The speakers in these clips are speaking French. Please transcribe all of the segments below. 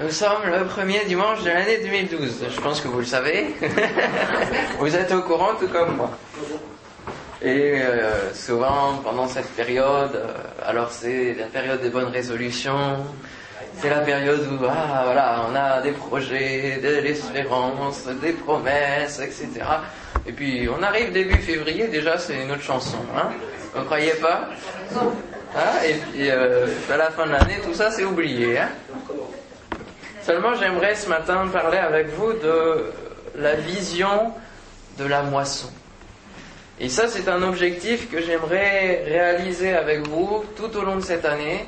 Nous sommes le premier dimanche de l'année 2012. Je pense que vous le savez. vous êtes au courant tout comme moi. Et euh, souvent, pendant cette période, euh, alors c'est la période des bonnes résolutions, c'est la période où ah, voilà, on a des projets, de l'espérance, des promesses, etc. Et puis on arrive début février, déjà c'est une autre chanson. Hein Vous croyez pas? Ah, Et puis euh, à la fin de l'année, tout ça c'est oublié. Hein Seulement j'aimerais ce matin parler avec vous de la vision de la moisson. Et ça, c'est un objectif que j'aimerais réaliser avec vous tout au long de cette année.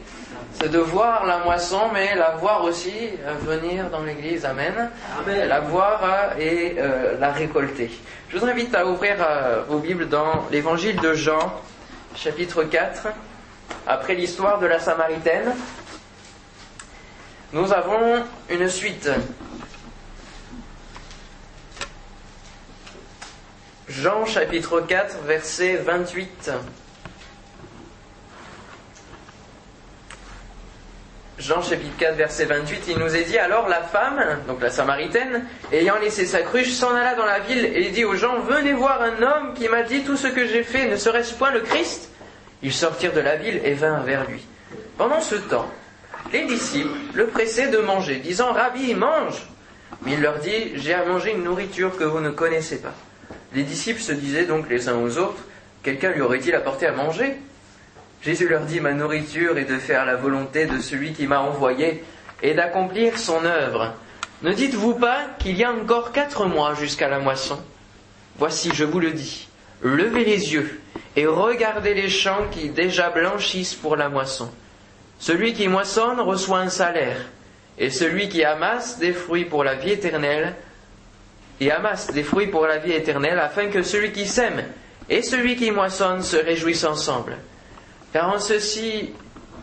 C'est de voir la moisson, mais la voir aussi venir dans l'église. Amen. La voir euh, et euh, la récolter. Je vous invite à ouvrir euh, vos Bibles dans l'évangile de Jean, chapitre 4, après l'histoire de la Samaritaine. Nous avons une suite. Jean chapitre 4, verset 28. Jean chapitre 4, verset 28, il nous est dit alors la femme, donc la Samaritaine, ayant laissé sa cruche, s'en alla dans la ville et dit aux gens, venez voir un homme qui m'a dit tout ce que j'ai fait, ne serait-ce point le Christ? Ils sortirent de la ville et vinrent vers lui. Pendant ce temps, les disciples le pressaient de manger, disant, Rabbi, mange Mais il leur dit, j'ai à manger une nourriture que vous ne connaissez pas. Les disciples se disaient donc les uns aux autres, quelqu'un lui aurait-il apporté à manger? Jésus leur dit, ma nourriture est de faire la volonté de celui qui m'a envoyé et d'accomplir son œuvre. Ne dites-vous pas qu'il y a encore quatre mois jusqu'à la moisson? Voici, je vous le dis, levez les yeux et regardez les champs qui déjà blanchissent pour la moisson. Celui qui moissonne reçoit un salaire, et celui qui amasse des fruits pour la vie éternelle et amasse des fruits pour la vie éternelle, afin que celui qui sème et celui qui moissonne se réjouissent ensemble. Car en ceci,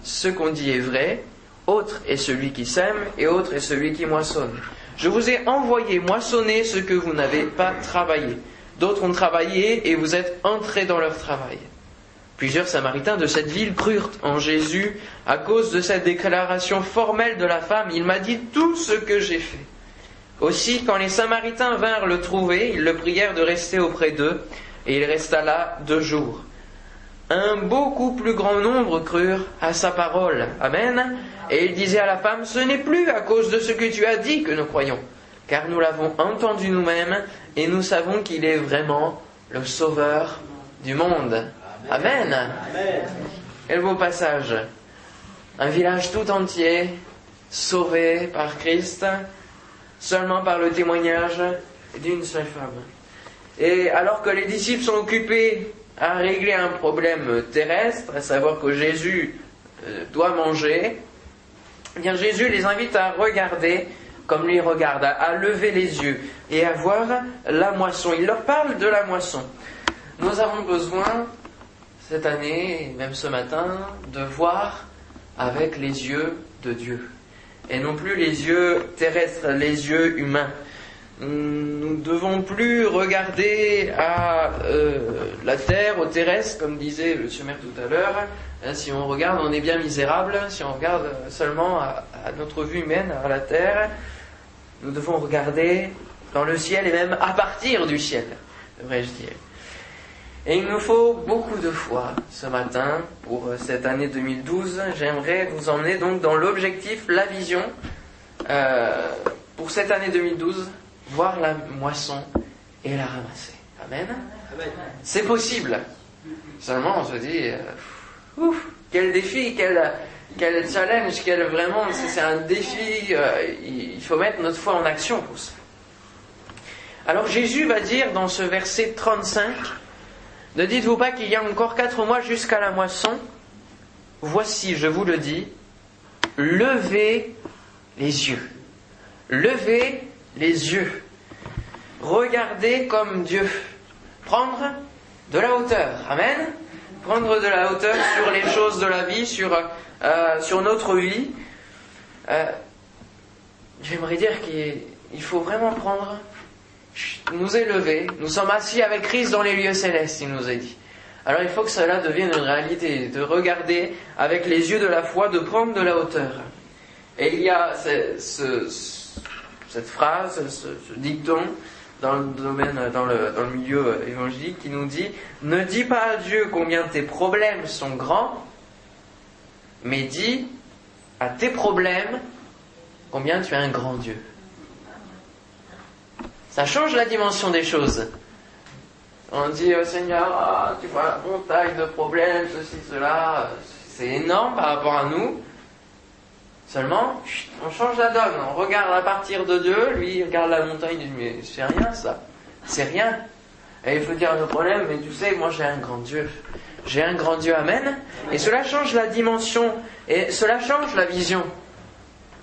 ce qu'on dit est vrai, autre est celui qui sème et autre est celui qui moissonne. Je vous ai envoyé moissonner ce que vous n'avez pas travaillé. D'autres ont travaillé et vous êtes entrés dans leur travail. Plusieurs Samaritains de cette ville crurent en Jésus à cause de cette déclaration formelle de la femme. Il m'a dit tout ce que j'ai fait. Aussi, quand les Samaritains vinrent le trouver, ils le prièrent de rester auprès d'eux, et il resta là deux jours. Un beaucoup plus grand nombre crurent à sa parole. Amen. Et il disait à la femme, ce n'est plus à cause de ce que tu as dit que nous croyons, car nous l'avons entendu nous-mêmes, et nous savons qu'il est vraiment le Sauveur du monde. Amen. Quel beau passage. Un village tout entier, sauvé par Christ, seulement par le témoignage d'une seule femme. Et alors que les disciples sont occupés à régler un problème terrestre, à savoir que Jésus euh, doit manger, eh bien Jésus les invite à regarder comme lui regarde, à lever les yeux et à voir la moisson. Il leur parle de la moisson. Nous avons besoin cette année, même ce matin, de voir avec les yeux de Dieu et non plus les yeux terrestres, les yeux humains. Nous ne devons plus regarder à euh, la terre, au terrestre, comme disait le maire tout à l'heure. Hein, si on regarde, on est bien misérable. Si on regarde seulement à, à notre vue humaine, à la terre, nous devons regarder dans le ciel et même à partir du ciel, devrais-je dire. Et il nous faut beaucoup de foi ce matin pour cette année 2012. J'aimerais vous emmener donc dans l'objectif, la vision euh, pour cette année 2012, voir la moisson et la ramasser. Amen. C'est possible. Seulement on se dit, euh, ouf, quel défi, quel, quel challenge, quel vraiment, c'est un défi. Euh, il faut mettre notre foi en action pour ça. Alors Jésus va dire dans ce verset 35, ne dites-vous pas qu'il y a encore quatre mois jusqu'à la moisson? Voici, je vous le dis, levez les yeux. Levez les yeux. Regardez comme Dieu. Prendre de la hauteur. Amen. Prendre de la hauteur sur les choses de la vie, sur, euh, notre vie. Euh, J'aimerais dire qu'il faut vraiment prendre nous élever, nous sommes assis avec Christ dans les lieux célestes, il nous a dit. Alors il faut que cela devienne une réalité, de regarder avec les yeux de la foi, de prendre de la hauteur. Et il y a ce, cette phrase, ce, dicton dans le domaine, dans le milieu évangélique qui nous dit Ne dis pas à Dieu combien tes problèmes sont grands, mais dis à tes problèmes combien tu es un grand Dieu. Ça change la dimension des choses. On dit au Seigneur, ah, tu vois, montagne de problèmes, ceci, cela, c'est énorme par rapport à nous. Seulement, on change la donne, on regarde à partir de Dieu, lui il regarde la montagne, il dit mais c'est rien ça, c'est rien. Et il faut dire le problème, mais tu sais, moi j'ai un grand Dieu. J'ai un grand Dieu, Amen. Et cela change la dimension, et cela change la vision.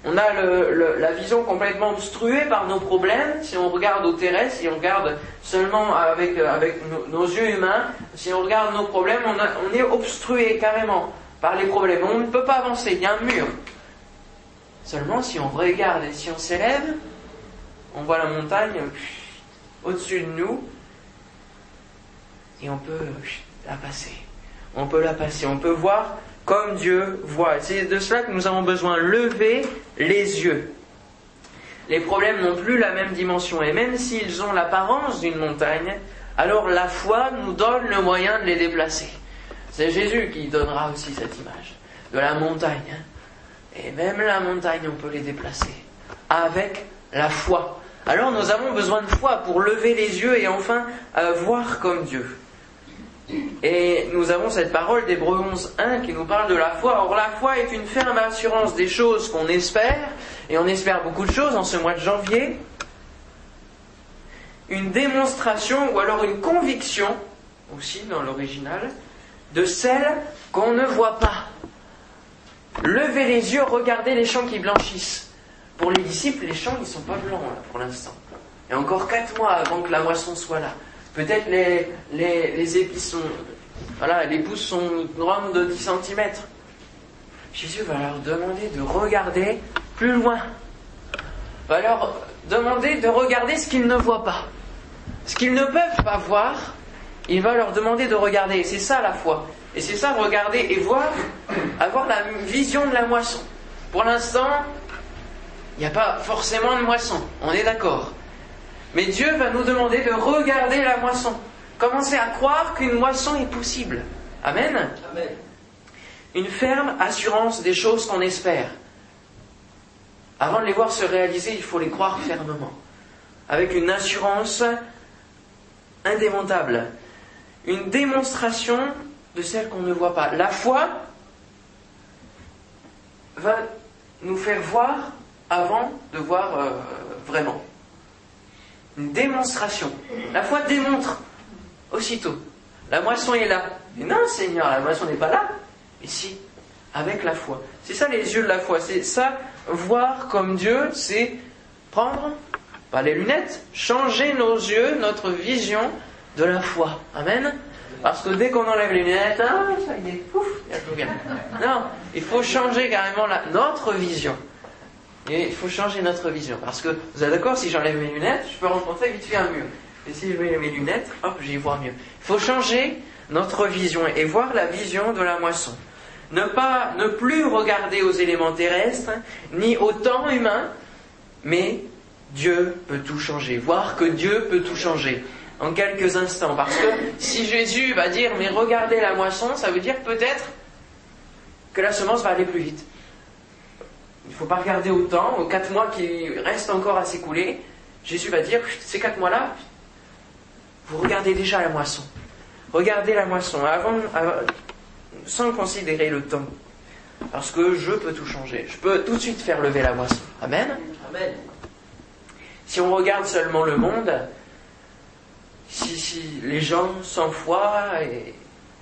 On a la vision complètement obstruée par nos problèmes. Si on regarde au terrestre, si on regarde seulement avec, nos, yeux humains, si on regarde nos problèmes, on, on est obstrué carrément par les problèmes. On ne peut pas avancer, il y a un mur. Seulement, si on regarde et si on s'élève, on voit la montagne au-dessus de nous et on peut la passer. On peut la passer, on peut voir comme Dieu voit. C'est de cela que nous avons besoin. Lever les yeux. Les problèmes n'ont plus la même dimension et même s'ils ont l'apparence d'une montagne, alors la foi nous donne le moyen de les déplacer. C'est Jésus qui donnera aussi cette image de la montagne. Hein. Et même la montagne, on peut les déplacer avec la foi. Alors nous avons besoin de foi pour lever les yeux et enfin euh, voir comme Dieu. Et nous avons cette parole d'Hébreu 11.1 qui nous parle de la foi. Or la foi est une ferme assurance des choses qu'on espère, et on espère beaucoup de choses en ce mois de janvier. Une démonstration ou alors une conviction, aussi dans l'original, de celles qu'on ne voit pas. Levez les yeux, regardez les champs qui blanchissent. Pour les disciples, les champs, ne sont pas blancs pour l'instant. Et encore quatre mois avant que la moisson soit là. Peut-être les, les, épis sont. Voilà, les pousses sont grandes de 10 cm. Jésus va leur demander de regarder plus loin. Va leur demander de regarder ce qu'ils ne voient pas. Ce qu'ils ne peuvent pas voir, il va leur demander de regarder. C'est ça la foi. Et c'est ça, regarder et voir, avoir la vision de la moisson. Pour l'instant, il n'y a pas forcément de moisson, on est d'accord. Mais Dieu va nous demander de regarder la moisson. Commencer à croire qu'une moisson est possible. Amen. Amen. Une ferme assurance des choses qu'on espère. Avant de les voir se réaliser, il faut les croire fermement. Avec une assurance indémontable. Une démonstration de celle qu'on ne voit pas. La foi va nous faire voir avant de voir euh, vraiment. Démonstration. La foi démontre aussitôt. La moisson est là. Mais non, Seigneur, la moisson n'est pas là. Mais si, avec la foi. C'est ça les yeux de la foi. C'est ça, voir comme Dieu, c'est prendre, les lunettes, changer nos yeux, notre vision de la foi. Amen. Parce que dès qu'on enlève les lunettes, ah, ça y est, pouf, il y a tout bien. Non, il faut changer carrément notre vision. Il faut changer notre vision. Parce que, vous êtes d'accord, si j'enlève mes lunettes, je peux rencontrer vite fait un mur. Et si je mets mes lunettes, hop, j'y vois mieux. Il faut changer notre vision et voir la vision de la moisson. Ne pas, ne plus regarder aux éléments terrestres, ni au temps humain, mais Dieu peut tout changer. Voir que Dieu peut tout changer en quelques instants. Parce que si Jésus va dire mais regardez la moisson, ça veut dire peut-être que la semence va aller plus vite. Il ne faut pas regarder au temps, aux quatre mois qui restent encore à s'écouler. Jésus va dire ces quatre mois-là, vous regardez déjà la moisson. Regardez la moisson avant, sans considérer le temps. Parce que je peux tout changer. Je peux tout de suite faire lever la moisson. Amen. Amen. Si on regarde seulement le monde, si, les gens sans foi et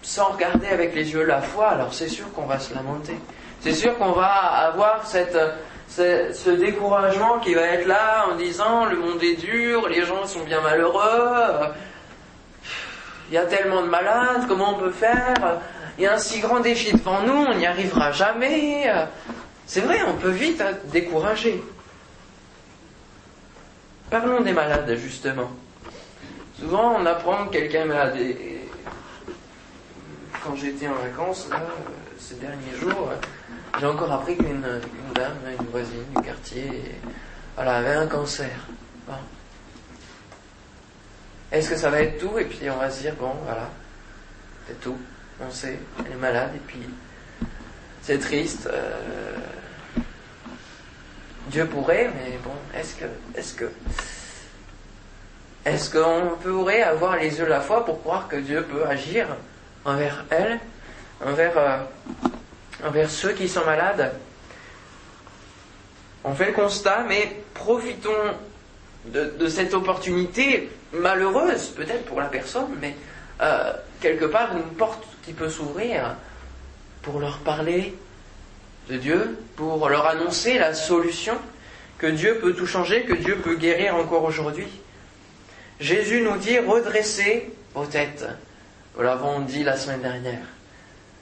sans regarder avec les yeux la foi, alors c'est sûr qu'on va se lamenter. C'est sûr qu'on va avoir ce, découragement qui va être là en disant le monde est dur, les gens sont bien malheureux, il y a tellement de malades, comment on peut faire? Il y a un si grand défi devant nous, on n'y arrivera jamais. C'est vrai, on peut vite être découragé. Parlons des malades, justement. Souvent, on apprend que quelqu'un est malade. quand j'étais en vacances, là, ces derniers jours, J'ai encore appris qu'une dame, une voisine du quartier, elle avait un cancer. Est-ce que ça va être tout? Et puis on va se dire, bon, voilà, c'est tout. On sait, elle est malade, et puis c'est triste. Euh, Dieu pourrait, mais bon, est-ce que, est-ce que, est-ce qu'on pourrait avoir les yeux de la foi pour croire que Dieu peut agir envers elle, envers, euh, envers ceux qui sont malades On fait le constat, mais profitons de, cette opportunité malheureuse, peut-être pour la personne, mais euh, quelque part une porte qui peut s'ouvrir pour leur parler de Dieu, pour leur annoncer la solution, que Dieu peut tout changer, que Dieu peut guérir encore aujourd'hui. Jésus nous dit redressez vos têtes. Nous l'avons dit la semaine dernière.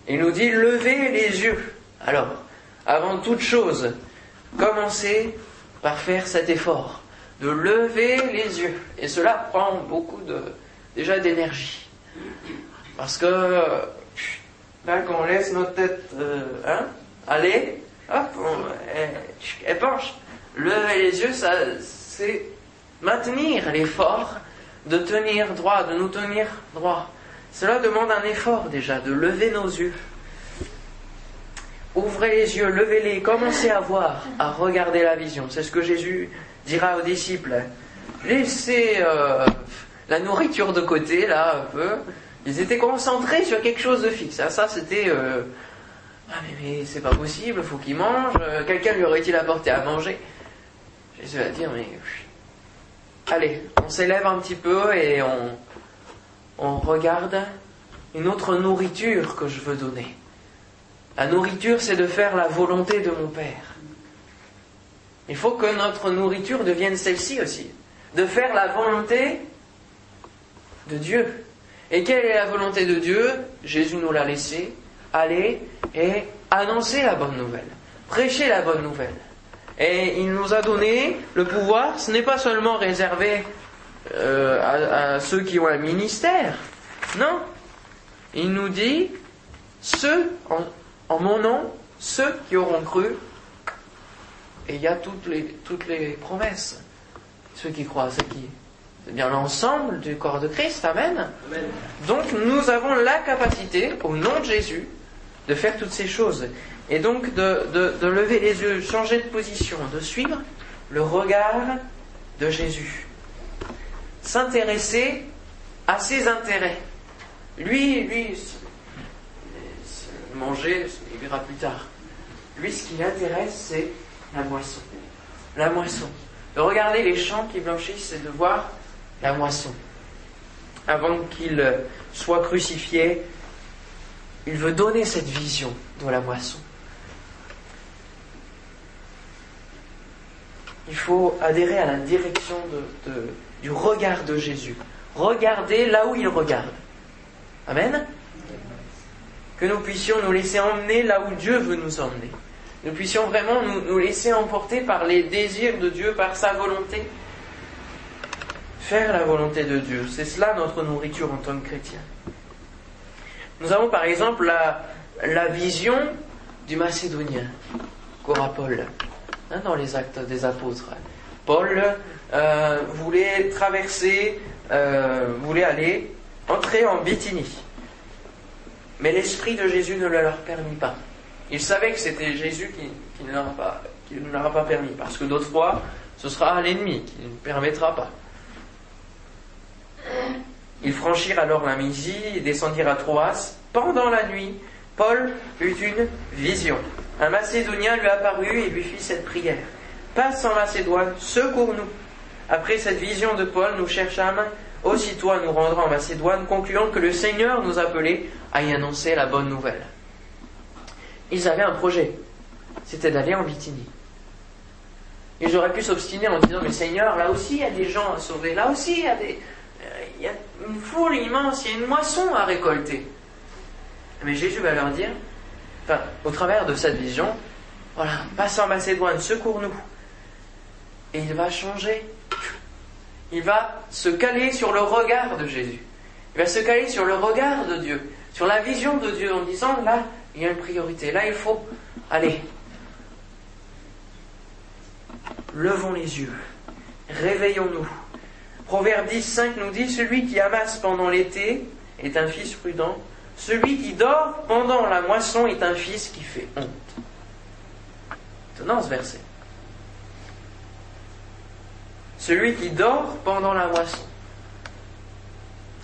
Il nous dit levez les yeux. Alors, avant toute chose, commencez par faire cet effort de lever les yeux. Et cela prend beaucoup déjà d'énergie. Parce que là, quand on laisse notre tête euh, hein, aller, hop, elle, penche. Lever les yeux, ça, c'est maintenir l'effort de tenir droit, de nous tenir droit. Cela demande un effort déjà, de lever nos yeux. Ouvrez les yeux, levez-les, commencez à voir, à regarder la vision. C'est ce que Jésus dira aux disciples. Laissez euh, la nourriture de côté, là, un peu. Ils étaient concentrés sur quelque chose de fixe. Ah, ça, c'était... Euh, ah, mais, c'est pas possible, faut qu'il mange. Euh, quelqu'un lui aurait-il apporté à manger? Jésus va dire, mais... Allez, on s'élève un petit peu et on, on regarde une autre nourriture que je veux donner. La nourriture, c'est de faire la volonté de mon Père. Il faut que notre nourriture devienne celle-ci aussi, de faire la volonté de Dieu. Et quelle est la volonté de Dieu? Jésus nous l'a laissé, aller et annoncer la bonne nouvelle, prêcher la bonne nouvelle. Et il nous a donné le pouvoir, ce n'est pas seulement réservé euh, à, ceux qui ont un ministère, non? Il nous dit, ceux, en, en mon nom, ceux qui auront cru et il y a toutes les, toutes les promesses. Ceux qui croient, c'est qui C'est bien l'ensemble du corps de Christ, amen. Donc nous avons la capacité, au nom de Jésus, de faire toutes ces choses. Et donc de, de lever les yeux, changer de position, de suivre le regard de Jésus. S'intéresser à ses intérêts. Lui, lui, manger, il verra plus tard. Lui, ce qui l'intéresse, c'est la moisson. La moisson. De regarder les champs qui blanchissent et de voir la moisson. Avant qu'il soit crucifié, il veut donner cette vision de la moisson. Il faut adhérer à la direction du regard de Jésus. Regarder là où il regarde. Amen. Que nous puissions nous laisser emmener là où Dieu veut nous emmener nous puissions vraiment nous, laisser emporter par les désirs de Dieu, par sa volonté. Faire la volonté de Dieu, c'est cela notre nourriture en tant que chrétien. Nous avons par exemple la, vision du Macédonien qu'aura Paul hein, dans les actes des apôtres. Paul euh, voulait traverser, euh, voulait aller entrer en Bithynie. Mais l'Esprit de Jésus ne le leur permit pas. Il savait que c'était Jésus qui, ne l'aura pas, pas permis, parce que d'autres fois, ce sera l'ennemi qui ne permettra pas. Ils franchirent alors la Mysie et descendirent à Troas. Pendant la nuit, Paul eut une vision. Un Macédonien lui apparut et lui fit cette prière. Passe en Macédoine, secours-nous. Après cette vision de Paul, nous cherchâmes aussitôt à nous rendre en Macédoine, concluant que le Seigneur nous appelait à y annoncer la bonne nouvelle ils avaient un projet. C'était d'aller en Bithynie. Ils auraient pu s'obstiner en disant, mais Seigneur, là aussi il y a des gens à sauver, là aussi il y a, des, euh, il y a une foule immense, il y a une moisson à récolter. Mais Jésus va leur dire, enfin, au travers de cette vision, voilà, passe en Macédoine, secours-nous. Et il va changer. Il va se caler sur le regard de Jésus. Il va se caler sur le regard de Dieu, sur la vision de Dieu en disant, là, il y a une priorité. Là, il faut Allez, levons les yeux, réveillons-nous. Proverbe 10, 5 nous dit, celui qui amasse pendant l'été est un fils prudent, celui qui dort pendant la moisson est un fils qui fait honte. Étonnant ce verset. Celui qui dort pendant la moisson.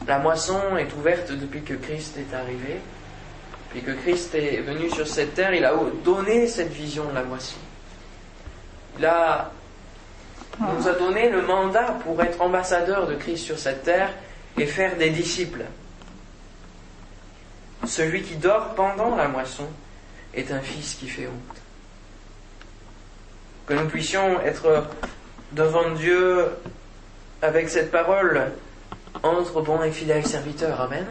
La moisson est ouverte depuis que Christ est arrivé. Depuis que Christ est venu sur cette terre, il a donné cette vision de la moisson. Il nous a donné le mandat pour être ambassadeur de Christ sur cette terre et faire des disciples. Celui qui dort pendant la moisson est un fils qui fait honte. Que nous puissions être devant Dieu avec cette parole entre bons et fidèles serviteurs. Amen.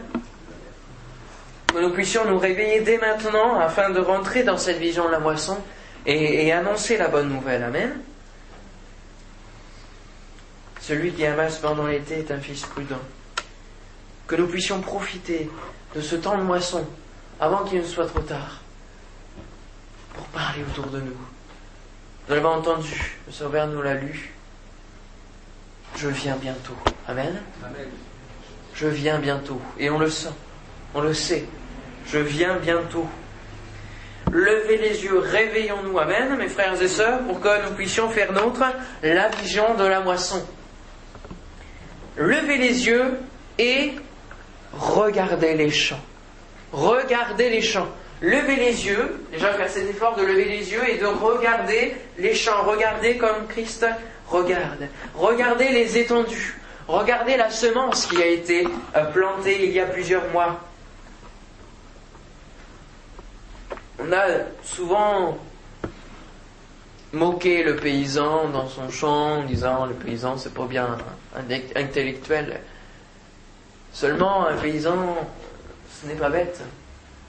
Que nous puissions nous réveiller dès maintenant afin de rentrer dans cette vision de la moisson et, et annoncer la bonne nouvelle. Amen. Celui qui amasse pendant l'été est un fils prudent. Que nous puissions profiter de ce temps de moisson avant qu'il ne soit trop tard pour parler autour de nous. Vous l'avez entendu, le Sauveur nous l'a lu. Je viens bientôt. Amen. Je viens bientôt. Et on le sent, on le sait. Je viens bientôt. Levez les yeux, réveillons-nous. Amen, mes frères et sœurs, pour que nous puissions faire nôtre la vision de la moisson. Levez les yeux et regardez les champs. Regardez les champs. Levez les yeux, déjà faire cet effort de lever les yeux et de regarder les champs. Regardez comme Christ regarde. Regardez les étendues. Regardez la semence qui a été euh, plantée il y a plusieurs mois. On a souvent moqué le paysan dans son champ en disant le paysan c'est pas bien intellectuel. Seulement un paysan ce n'est pas bête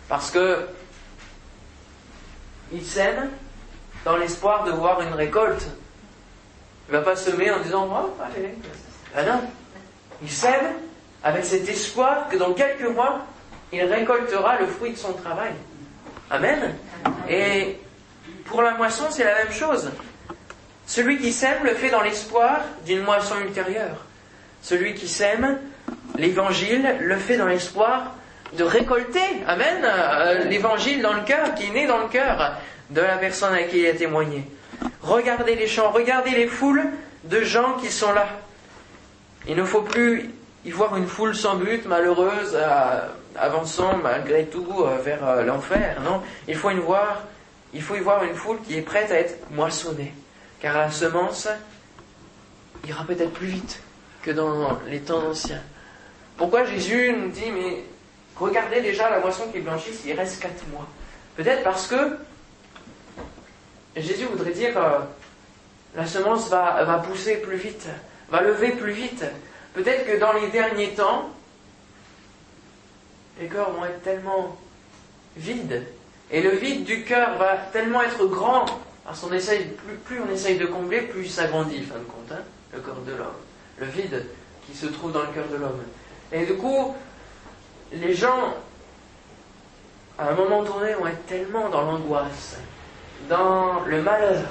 parce que il sème dans l'espoir de voir une récolte il ne va pas semer en disant oh, allez. Ah non. Il sème avec cet espoir que dans quelques mois, il récoltera le fruit de son travail. Amen. Et pour la moisson, c'est la même chose. Celui qui sème le fait dans l'espoir d'une moisson ultérieure. Celui qui sème l'évangile le fait dans l'espoir de récolter, Amen, euh, l'évangile dans le cœur, qui est né dans le cœur de la personne à qui il a témoigné. Regardez les champs, regardez les foules de gens qui sont là. Il ne faut plus y voir une foule sans but, malheureuse, avançant malgré tout euh, vers euh, l'enfer. Non, il faut, il faut y voir une foule qui est prête à être moissonnée. Car la semence ira peut-être plus vite que dans les temps anciens. Pourquoi Jésus nous dit, mais regardez déjà la moisson qui blanchit, il reste quatre mois. Peut-être parce que Jésus voudrait dire, euh, la semence va, va pousser plus vite, va lever plus vite. Peut-être que dans les derniers temps, les cœurs vont être tellement vides. Et le vide du cœur va tellement être grand, parce qu'on essaye, plus, plus, on essaye de combler, plus il s'agrandit, fin de compte, hein, le corps de l'homme. Le vide qui se trouve dans le cœur de l'homme. Et du coup, les gens, à un moment donné, vont être tellement dans l'angoisse, dans le malheur,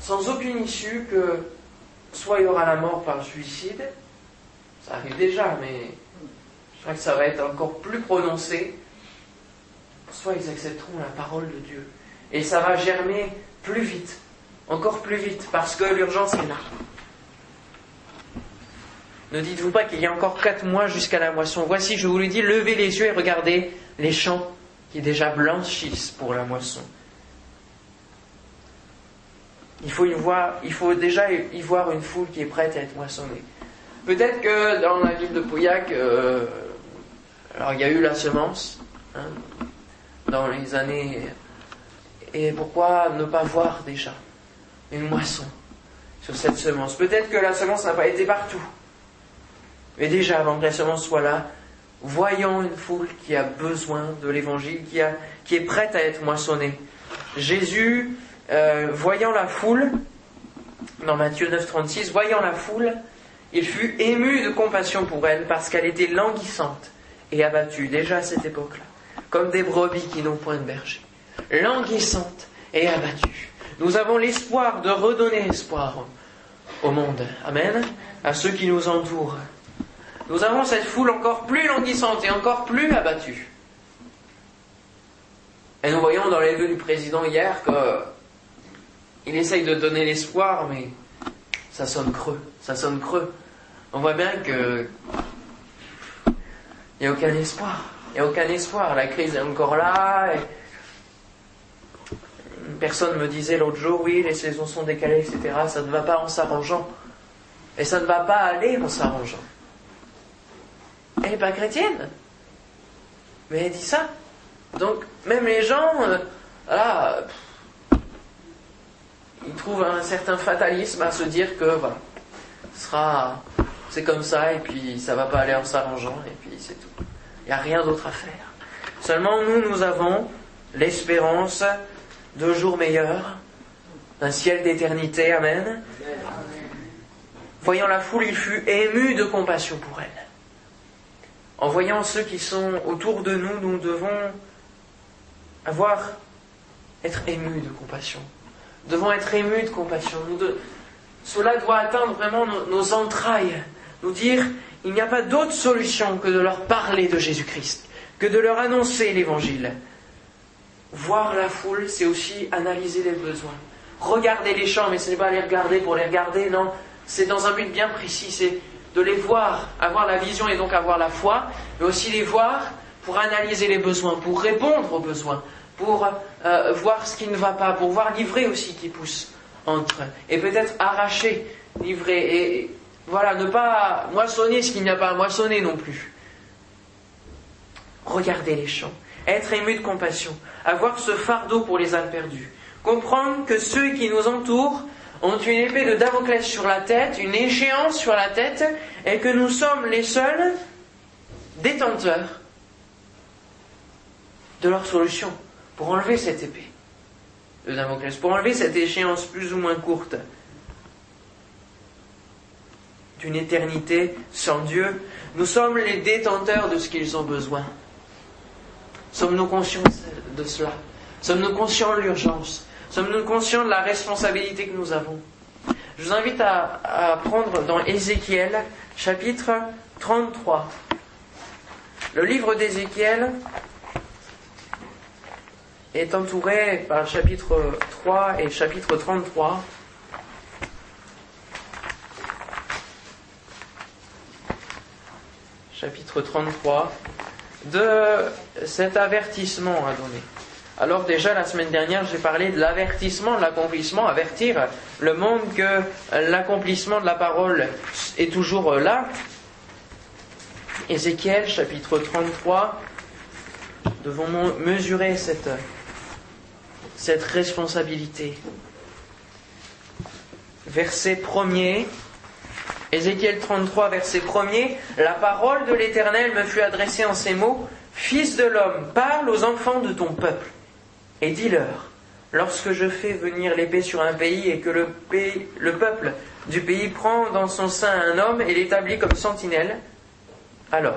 sans aucune issue que soit il y aura la mort par suicide, ça arrive déjà, mais je crois que ça va être encore plus prononcé, soit ils accepteront la parole de Dieu. Et ça va germer plus vite, encore plus vite, parce que l'urgence est là. Ne dites-vous pas qu'il y a encore quatre mois jusqu'à la moisson. Voici, je vous le dis, levez les yeux et regardez les champs qui déjà blanchissent pour la moisson. Il faut, y voir, il faut déjà y voir une foule qui est prête à être moissonnée. Peut-être que dans la ville de Pauillac, euh, alors il y a eu la semence hein, dans les années. Et pourquoi ne pas voir déjà une moisson sur cette semence? Peut-être que la semence n'a pas été partout. Mais déjà, avant que la semence soit là, voyons une foule qui a besoin de l'évangile, qui, est prête à être moissonnée. Jésus euh, voyant la foule, dans Matthieu 9, 36, voyant la foule, il fut ému de compassion pour elle parce qu'elle était languissante et abattue déjà à cette époque-là, comme des brebis qui n'ont point de berger. languissante et abattue. Nous avons l'espoir de redonner espoir au monde. Amen. À ceux qui nous entourent. Nous avons cette foule encore plus languissante et encore plus abattue. Et nous voyons dans les vœux du président hier qu'il essaye de donner l'espoir, mais ça sonne creux. Ça sonne creux. On voit bien que il n'y a aucun espoir. Il n'y a aucun espoir. La crise est encore là. Et... Une personne me disait l'autre jour, oui, les saisons sont décalées, etc. Ça ne va pas en s'arrangeant. Et ça ne va pas aller en s'arrangeant. Elle n'est pas chrétienne. Mais elle dit ça. Donc, même les gens, euh, voilà, ils trouvent un certain fatalisme à se dire que, voilà, ce sera, c'est comme ça, et puis ça va pas aller en s'arrangeant, et puis c'est tout. Il n'y a rien d'autre à faire. Seulement, nous, nous avons l'espérance de jours meilleurs, d'un ciel d'éternité, Amen. Voyant la foule, il fut ému de compassion pour elle. En voyant ceux qui sont autour de nous, nous devons avoir, être émus de compassion. Nous devons être émus de compassion. cela doit atteindre vraiment nos, entrailles. Nous dire, il n'y a pas d'autre solution que de leur parler de Jésus-Christ, que de leur annoncer l'évangile. Voir la foule, c'est aussi analyser les besoins. Regarder les champs, mais ce n'est pas les regarder pour les regarder, non. C'est dans un but bien précis, de les voir, avoir la vision et donc avoir la foi, mais aussi les voir pour analyser les besoins, pour répondre aux besoins, pour euh, voir ce qui ne va pas, pour voir livrer aussi qui pousse entre, et peut-être arracher, livrer, et voilà, ne pas moissonner ce qu'il n'y a pas à moissonner non plus. Regarder les champs, être ému de compassion, avoir ce fardeau pour les âmes perdues, comprendre que ceux qui nous entourent ont une épée de Damoclès sur la tête, une échéance sur la tête, et que nous sommes les seuls détenteurs de leur solution pour enlever cette épée de Damoclès, pour enlever cette échéance plus ou moins courte d'une éternité sans Dieu. Nous sommes les détenteurs de ce qu'ils ont besoin. Sommes-nous conscients de cela? Sommes-nous conscients de l'urgence? Sommes-nous conscients de la responsabilité que nous avons Je vous invite à, prendre dans Ézéchiel, chapitre 33. Le livre d'Ézéchiel est entouré par chapitre 3 et chapitre 33. Chapitre 33 de cet avertissement à donner. Alors déjà la semaine dernière j'ai parlé de l'avertissement, de l'accomplissement, avertir le monde que l'accomplissement de la parole est toujours là. Ézéchiel chapitre 33, devons mesurer cette, responsabilité. Verset 1er, Ézéchiel 33, verset 1er, La parole de l'Éternel me fut adressée en ces mots, Fils de l'homme, parle aux enfants de ton peuple et dis-leur, lorsque je fais venir l'épée sur un pays et que le, le peuple du pays prend dans son sein un homme et l'établit comme sentinelle, alors,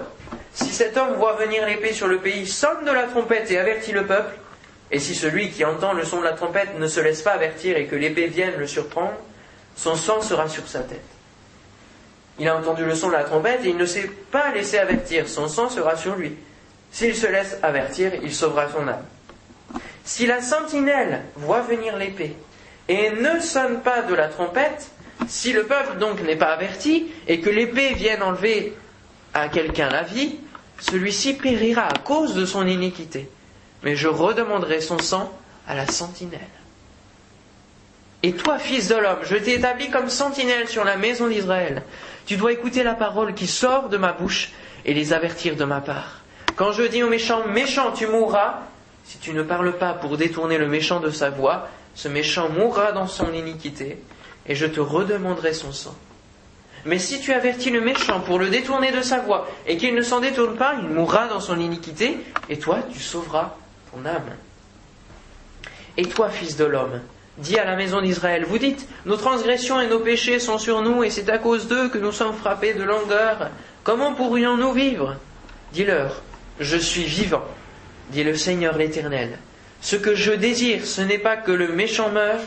si cet homme voit venir l'épée sur le pays, sonne de la trompette et avertit le peuple, et si celui qui entend le son de la trompette ne se laisse pas avertir et que l'épée vienne le surprendre, son sang sera sur sa tête. Il a entendu le son de la trompette et il ne s'est pas laissé avertir, son sang sera sur lui. S'il se laisse avertir, il sauvera son âme. Si la sentinelle voit venir l'épée et ne sonne pas de la trompette, si le peuple donc n'est pas averti et que l'épée vienne enlever à quelqu'un la vie, celui-ci périra à cause de son iniquité. Mais je redemanderai son sang à la sentinelle. Et toi, fils de l'homme, je t'ai établi comme sentinelle sur la maison d'Israël. Tu dois écouter la parole qui sort de ma bouche et les avertir de ma part. Quand je dis au méchant, méchant, tu mourras, si tu ne parles pas pour détourner le méchant de sa voix, ce méchant mourra dans son iniquité, et je te redemanderai son sang. Mais si tu avertis le méchant pour le détourner de sa voix, et qu'il ne s'en détourne pas, il mourra dans son iniquité, et toi tu sauveras ton âme. Et toi, fils de l'homme, dis à la maison d'Israël, vous dites, nos transgressions et nos péchés sont sur nous, et c'est à cause d'eux que nous sommes frappés de langueur. Comment pourrions-nous vivre? Dis-leur, je suis vivant dit le Seigneur l'Éternel. Ce que je désire, ce n'est pas que le méchant meure,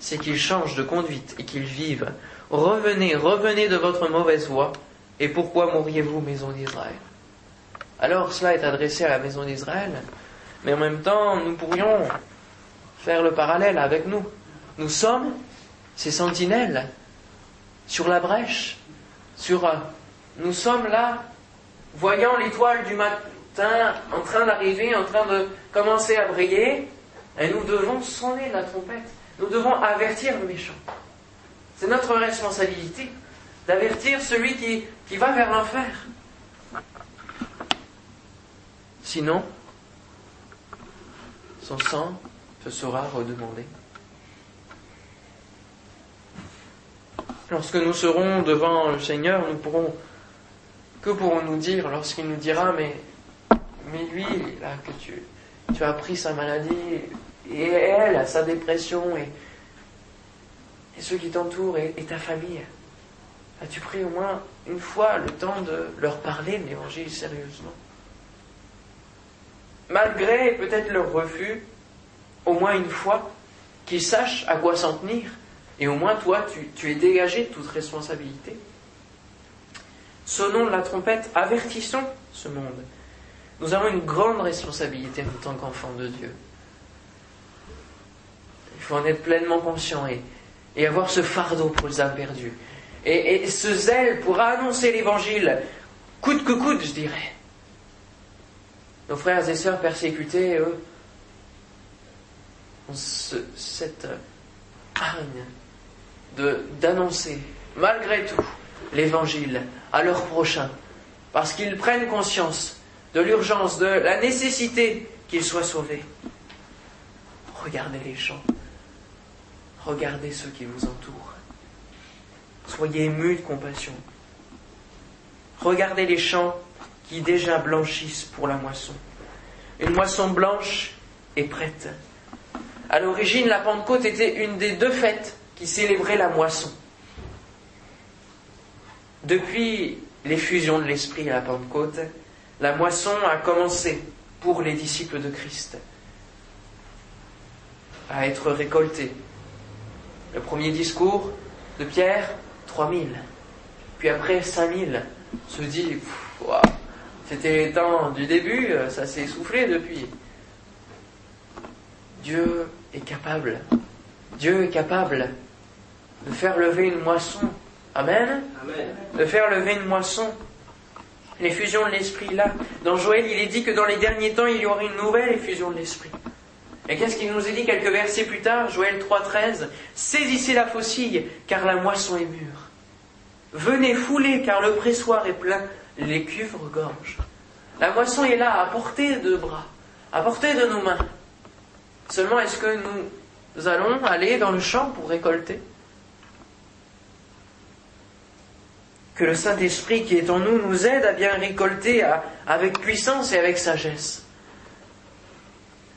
c'est qu'il change de conduite et qu'il vive. Revenez, revenez de votre mauvaise voie. Et pourquoi mourriez-vous, maison d'Israël? Alors cela est adressé à la maison d'Israël, mais en même temps, nous pourrions faire le parallèle avec nous. Nous sommes ces sentinelles sur la brèche, sur euh, nous sommes là, voyant l'étoile du matin en train d'arriver, en train de commencer à briller, et nous devons sonner la trompette. Nous devons avertir le méchant. C'est notre responsabilité d'avertir celui qui, qui va vers l'enfer. Sinon, son sang te sera redemandé. Lorsque nous serons devant le Seigneur, nous pourrons, que pourrons-nous dire lorsqu'il nous dira, mais, mais lui, là, que tu, tu as pris sa maladie, et elle, sa dépression, et, ceux qui t'entourent, et, ta famille, as-tu pris au moins une fois le temps de leur parler de l'évangile sérieusement? Malgré peut-être leur refus, au moins une fois, qu'ils sachent à quoi s'en tenir et au moins, toi, tu, es dégagé de toute responsabilité. Sonnons la trompette, avertissons ce monde. Nous avons une grande responsabilité en tant qu'enfants de Dieu. Il faut en être pleinement conscient et, avoir ce fardeau pour les âmes perdues. Et, ce zèle pour annoncer l'évangile, coûte que coûte, je dirais. Nos frères et sœurs persécutés, eux, ont cette hargne d'annoncer, malgré tout, l'évangile à leurs prochains, parce qu'ils prennent conscience de l'urgence, de la nécessité qu'ils soient sauvés. Regardez les champs, regardez ceux qui vous entourent. Soyez émus de compassion. Regardez les champs qui déjà blanchissent pour la moisson. Une moisson blanche est prête. À l'origine, la Pentecôte était une des deux fêtes qui célébrait la moisson. Depuis l'effusion de l'Esprit à la Pentecôte, la moisson a commencé pour les disciples de Christ à être récoltée. Le premier discours de Pierre, 3000. Puis après, 5000. Se dit, c'était les temps du début, ça s'est essoufflé depuis. Dieu est capable. Dieu est capable de faire lever une moisson. Amen. De faire lever une moisson. L'effusion de l'esprit là. Dans Joël, il est dit que dans les derniers temps, il y aura une nouvelle effusion de l'esprit. Et qu'est-ce qu'il nous est dit quelques versets plus tard, Joël 3.13 Saisissez la faucille, car la moisson est mûre. Venez fouler, car le pressoir est plein, les cuves regorgent. La moisson est là, à portée de bras, à portée de nos mains. Seulement, est-ce que nous allons aller dans le champ pour récolter? Que le Saint-Esprit qui est en nous nous aide à bien récolter avec puissance et avec sagesse.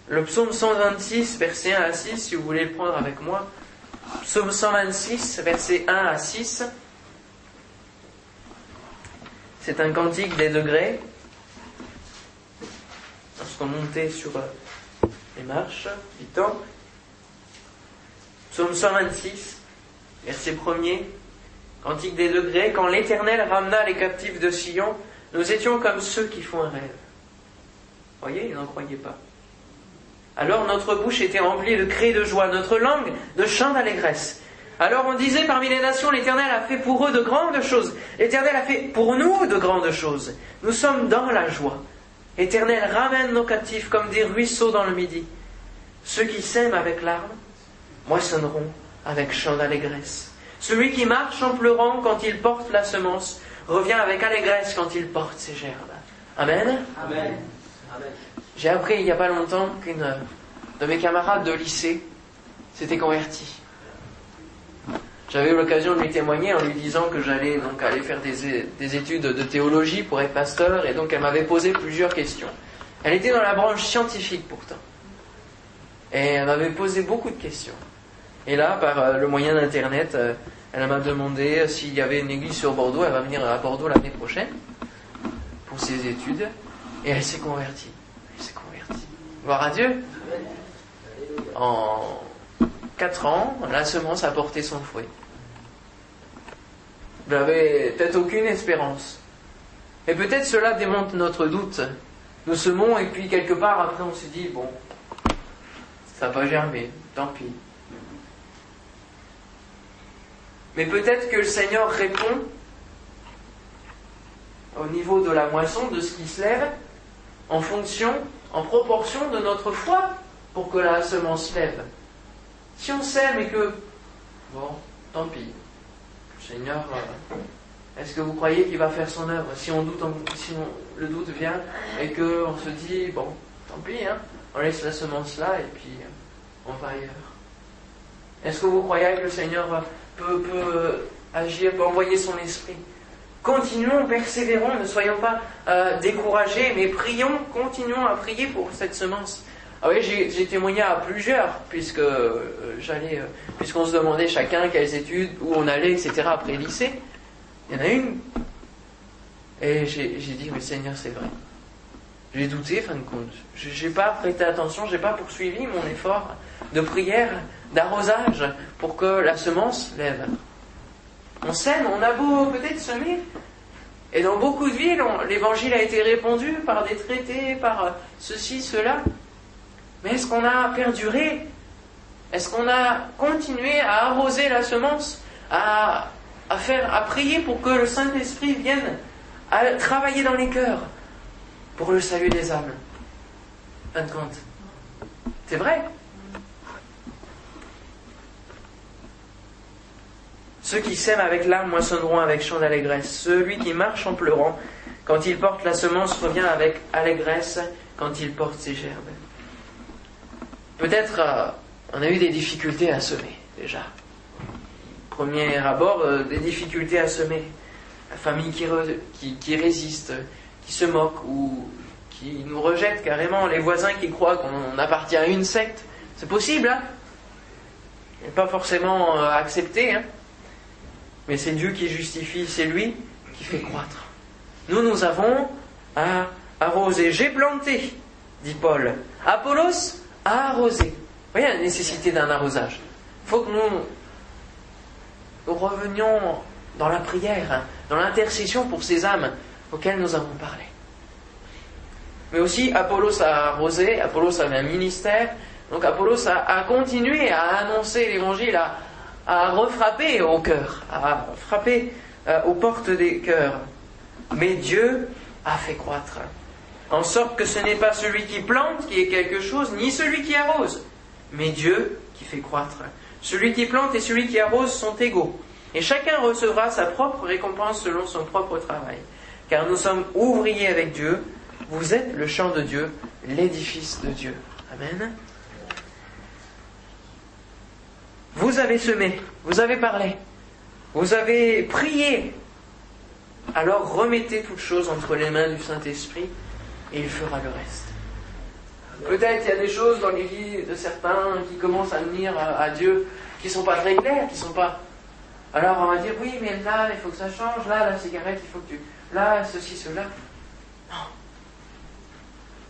Le psaume 126, verset 1 à 6, si vous voulez le prendre avec moi. Psaume 126, verset 1 à 6. C'est un cantique des degrés. Lorsqu'on montait sur euh, les marches du temple. Psaume 126, verset 1er. Cantique des degrés, quand l'Éternel ramena les captifs de Sion, nous étions comme ceux qui font un rêve. Voyez, ils n'en croyaient pas. Alors notre bouche était remplie de cris de joie, notre langue de chants d'allégresse. Alors on disait parmi les nations, l'Éternel a fait pour eux de grandes choses. L'Éternel a fait pour nous de grandes choses. Nous sommes dans la joie. L'Éternel ramène nos captifs comme des ruisseaux dans le midi. Ceux qui sèment avec larmes moissonneront avec chants d'allégresse. Celui qui marche en pleurant quand il porte la semence revient avec allégresse quand il porte ses gerbes. Amen. Amen. J'ai appris il n'y a pas longtemps qu'une de mes camarades de lycée s'était convertie. J'avais eu l'occasion de lui témoigner en lui disant que j'allais donc aller faire des, des, études de théologie pour être pasteur et donc elle m'avait posé plusieurs questions. Elle était dans la branche scientifique pourtant. Et elle m'avait posé beaucoup de questions. Et là, par euh, le moyen d'Internet, euh, elle m'a demandé euh, s'il y avait une église sur Bordeaux. Elle va venir à Bordeaux l'année prochaine pour ses études. Et elle s'est convertie. Elle s'est convertie. Gloire à Dieu. en quatre ans, la semence a porté son fruit. N'avez peut-être aucune espérance. Et peut-être cela démontre notre doute. Nous semons et puis quelque part après on se dit, bon, ça va germer, tant pis. Mais peut-être que le Seigneur répond au niveau de la moisson, de ce qui se lève, en fonction, en proportion de notre foi pour que la semence lève. Si on sème et que, bon, tant pis, le Seigneur, euh, est-ce que vous croyez qu'il va faire son œuvre Si on doute, si le doute vient et qu'on se dit, bon, tant pis, hein, on laisse la semence là et puis euh, on va ailleurs. Est-ce que vous croyez que le Seigneur peut, agir, peut envoyer son esprit Continuons, persévérons, ne soyons pas euh, découragés, mais prions, continuons à prier pour cette semence. Ah oui, j'ai témoigné à plusieurs, puisque euh, j'allais, euh, puisqu'on se demandait chacun quelles études, où on allait, etc. après lycée. Il y en a une. Et j'ai dit, mais Seigneur, c'est vrai. J'ai douté, fin de compte. Je n'ai pas prêté attention, j'ai pas poursuivi mon effort de prière, d'arrosage, pour que la semence lève. On sème, on a beau peut-être semer. Et dans beaucoup de villes, l'évangile a été répandu par des traités, par ceci, cela. Mais est-ce qu'on a perduré? Est-ce qu'on a continué à arroser la semence, à, faire, à prier pour que le Saint-Esprit vienne à travailler dans les cœurs pour le salut des âmes? Fin de compte. C'est vrai. Ceux qui sèment avec larmes moissonneront avec chant d'allégresse. Celui qui marche en pleurant, quand il porte la semence, revient avec allégresse quand il porte ses gerbes. Peut-être euh, on a eu des difficultés à semer déjà. Premier abord, euh, des difficultés à semer. La famille qui, résiste, qui se moque ou qui nous rejette carrément. Les voisins qui croient qu'on appartient à une secte. C'est possible, hein Pas forcément euh, accepté, hein mais c'est Dieu qui justifie, c'est lui qui fait croître. Nous, nous avons à arroser. J'ai planté, dit Paul. Apollos a arrosé. Vous voyez la nécessité d'un arrosage. Il faut que nous, revenions dans la prière, hein, dans l'intercession pour ces âmes auxquelles nous avons parlé. Mais aussi, Apollos a arrosé, Apollos avait un ministère, donc Apollos a, a continué à annoncer l'évangile, à, à refrapper au cœur, à frapper euh, aux portes des cœurs. Mais Dieu a fait croître. En sorte que ce n'est pas celui qui plante qui est quelque chose, ni celui qui arrose, mais Dieu qui fait croître. Celui qui plante et celui qui arrose sont égaux. Et chacun recevra sa propre récompense selon son propre travail. Car nous sommes ouvriers avec Dieu. Vous êtes le champ de Dieu, l'édifice de Dieu. Amen. Vous avez semé, vous avez parlé, vous avez prié. Alors remettez toutes choses entre les mains du Saint-Esprit et il fera le reste. Peut-être il y a des choses dans les vies de certains qui commencent à venir à, Dieu qui ne sont pas très claires, qui sont pas. Alors on va dire oui, mais là il faut que ça change, là la cigarette il faut que tu. Là ceci, cela. Non.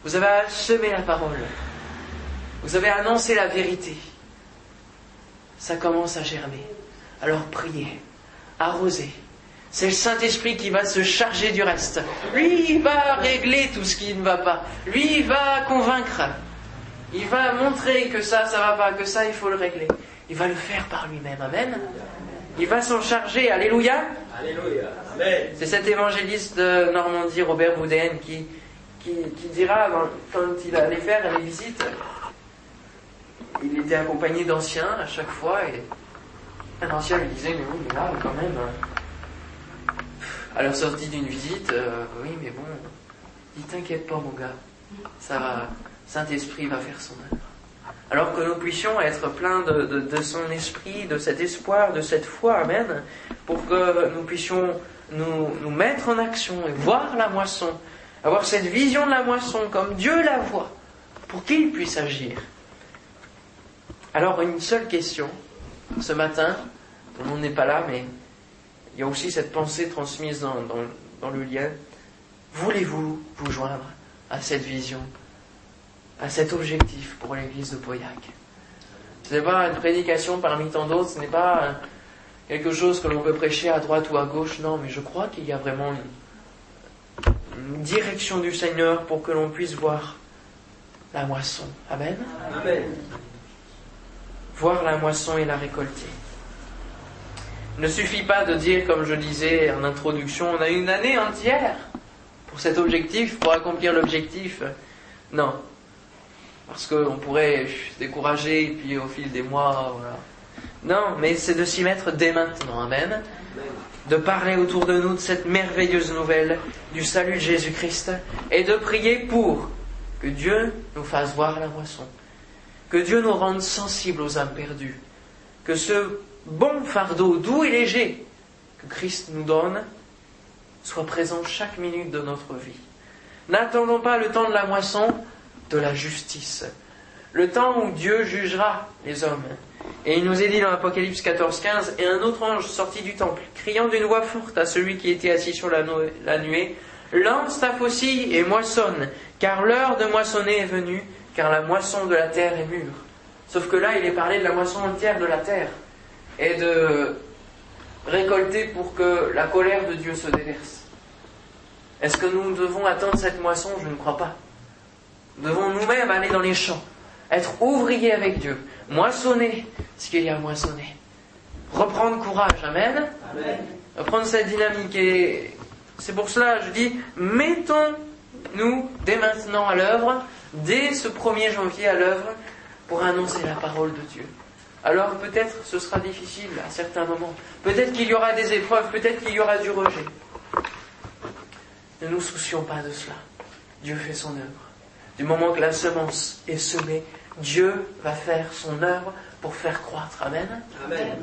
Vous avez semé la parole. Vous avez annoncé la vérité ça commence à germer. Alors priez, arrosez. C'est le Saint-Esprit qui va se charger du reste. Lui, il va régler tout ce qui ne va pas. Lui, il va convaincre. Il va montrer que ça, ça va pas, que ça, il faut le régler. Il va le faire par lui-même. Amen. Il va s'en charger. Alléluia. Alléluia. Amen. C'est cet évangéliste de Normandie, Robert Boudin, qui, qui, dira, quand il allait faire les visites, il était accompagné d'anciens à chaque fois et un ancien lui disait mais oui mais là quand même euh, à leur sortie d'une visite euh, oui mais bon il t'inquiète pas mon gars ça Saint-Esprit va faire son œuvre alors que nous puissions être pleins de, son esprit, de cet espoir, de cette foi, Amen, pour que nous puissions nous mettre en action et voir la moisson, avoir cette vision de la moisson comme Dieu la voit, pour qu'il puisse agir. Alors une seule question, ce matin, tout le monde n'est pas là, mais il y a aussi cette pensée transmise dans, le lien. Voulez-vous vous joindre à cette vision, à cet objectif pour l'église de Pauillac? Ce n'est pas une prédication parmi tant d'autres, ce n'est pas quelque chose que l'on peut prêcher à droite ou à gauche, non, mais je crois qu'il y a vraiment une, une direction du Seigneur pour que l'on puisse voir la moisson. Amen. Amen. Voir la moisson et la récolter. Ne suffit pas de dire, comme je disais en introduction, on a une année entière pour cet objectif, pour accomplir l'objectif. Non. Parce qu'on pourrait se décourager et puis au fil des mois, voilà. Non, mais c'est de s'y mettre dès maintenant. Amen. De parler autour de nous de cette merveilleuse nouvelle du salut de Jésus-Christ et de prier pour que Dieu nous fasse voir la moisson, que Dieu nous rende sensibles aux âmes perdues, que ce bon fardeau doux et léger que Christ nous donne soit présent chaque minute de notre vie. N'attendons pas le temps de la moisson, de la justice, le temps où Dieu jugera les hommes. Et il nous est dit dans l'Apocalypse 14, 15, et un autre ange sortit du temple, criant d'une voix forte à celui qui était assis sur la, la nuée, lance ta faucille et moissonne, car l'heure de moissonner est venue, car la moisson de la terre est mûre. Sauf que là, il est parlé de la moisson entière de la terre, et de récolter pour que la colère de Dieu se déverse. Est-ce que nous devons attendre cette moisson? Je ne crois pas. Nous devons nous-mêmes aller dans les champs, être ouvriers avec Dieu, moissonner ce qu'il y a à moissonner. Reprendre courage, Amen. Amen. Reprendre cette dynamique. Et c'est pour cela, je dis, mettons-nous dès maintenant à l'œuvre, dès ce 1er janvier à l'œuvre, pour annoncer la parole de Dieu. Alors peut-être ce sera difficile à certains moments. Peut-être qu'il y aura des épreuves, peut-être qu'il y aura du rejet. Ne nous soucions pas de cela. Dieu fait son œuvre. Du moment que la semence est semée, Dieu va faire son œuvre pour faire croître. Amen. Amen.